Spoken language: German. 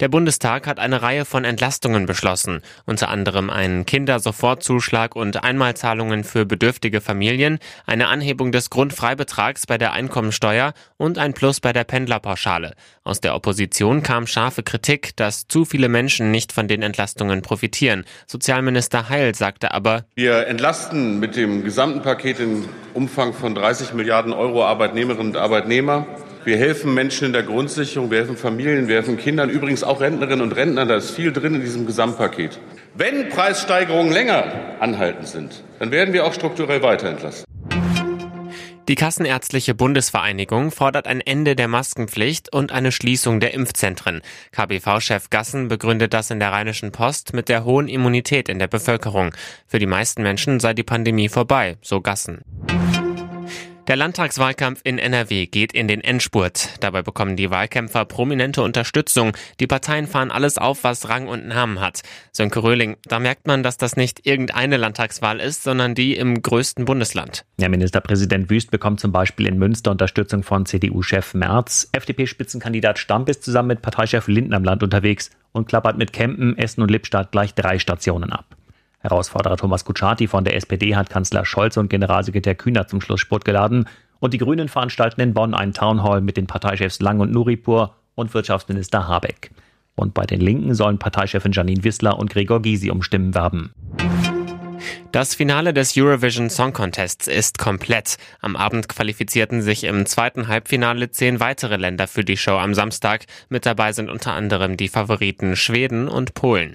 Der Bundestag hat eine Reihe von Entlastungen beschlossen, unter anderem einen Kindersofortzuschlag und Einmalzahlungen für bedürftige Familien, eine Anhebung des Grundfreibetrags bei der Einkommensteuer und ein Plus bei der Pendlerpauschale. Aus der Opposition kam scharfe Kritik, dass zu viele Menschen nicht von den Entlastungen profitieren. Sozialminister Heil sagte aber, wir entlasten mit dem gesamten Paket im Umfang von 30 Milliarden Euro Arbeitnehmerinnen und Arbeitnehmer. Wir helfen Menschen in der Grundsicherung, wir helfen Familien, wir helfen Kindern, übrigens auch Rentnerinnen und Rentnern. Da ist viel drin in diesem Gesamtpaket. Wenn Preissteigerungen länger anhaltend sind, dann werden wir auch strukturell weiter entlasten. Die Kassenärztliche Bundesvereinigung fordert ein Ende der Maskenpflicht und eine Schließung der Impfzentren. KBV-Chef Gassen begründet das in der Rheinischen Post mit der hohen Immunität in der Bevölkerung. Für die meisten Menschen sei die Pandemie vorbei, so Gassen. Der Landtagswahlkampf in NRW geht in den Endspurt. Dabei bekommen die Wahlkämpfer prominente Unterstützung. Die Parteien fahren alles auf, was Rang und Namen hat. Sönke Röhling, da merkt man, dass das nicht irgendeine Landtagswahl ist, sondern die im größten Bundesland. Ja, Ministerpräsident Wüst bekommt zum Beispiel in Münster Unterstützung von CDU-Chef Merz. FDP-Spitzenkandidat Stamp ist zusammen mit Parteichef Lindner im Land unterwegs und klappert mit Kempen, Essen und Lippstadt gleich drei Stationen ab. Herausforderer Thomas Kutschaty von der SPD hat Kanzler Scholz und Generalsekretär Kühner zum Schlussspurt geladen. Und die Grünen veranstalten in Bonn einen Townhall mit den Parteichefs Lang und Nuripur und Wirtschaftsminister Habeck. Und bei den Linken sollen Parteichefin Janine Wissler und Gregor Gysi um Stimmen werben. Das Finale des Eurovision Song Contests ist komplett. Am Abend qualifizierten sich im zweiten Halbfinale zehn weitere Länder für die Show am Samstag. Mit dabei sind unter anderem die Favoriten Schweden und Polen.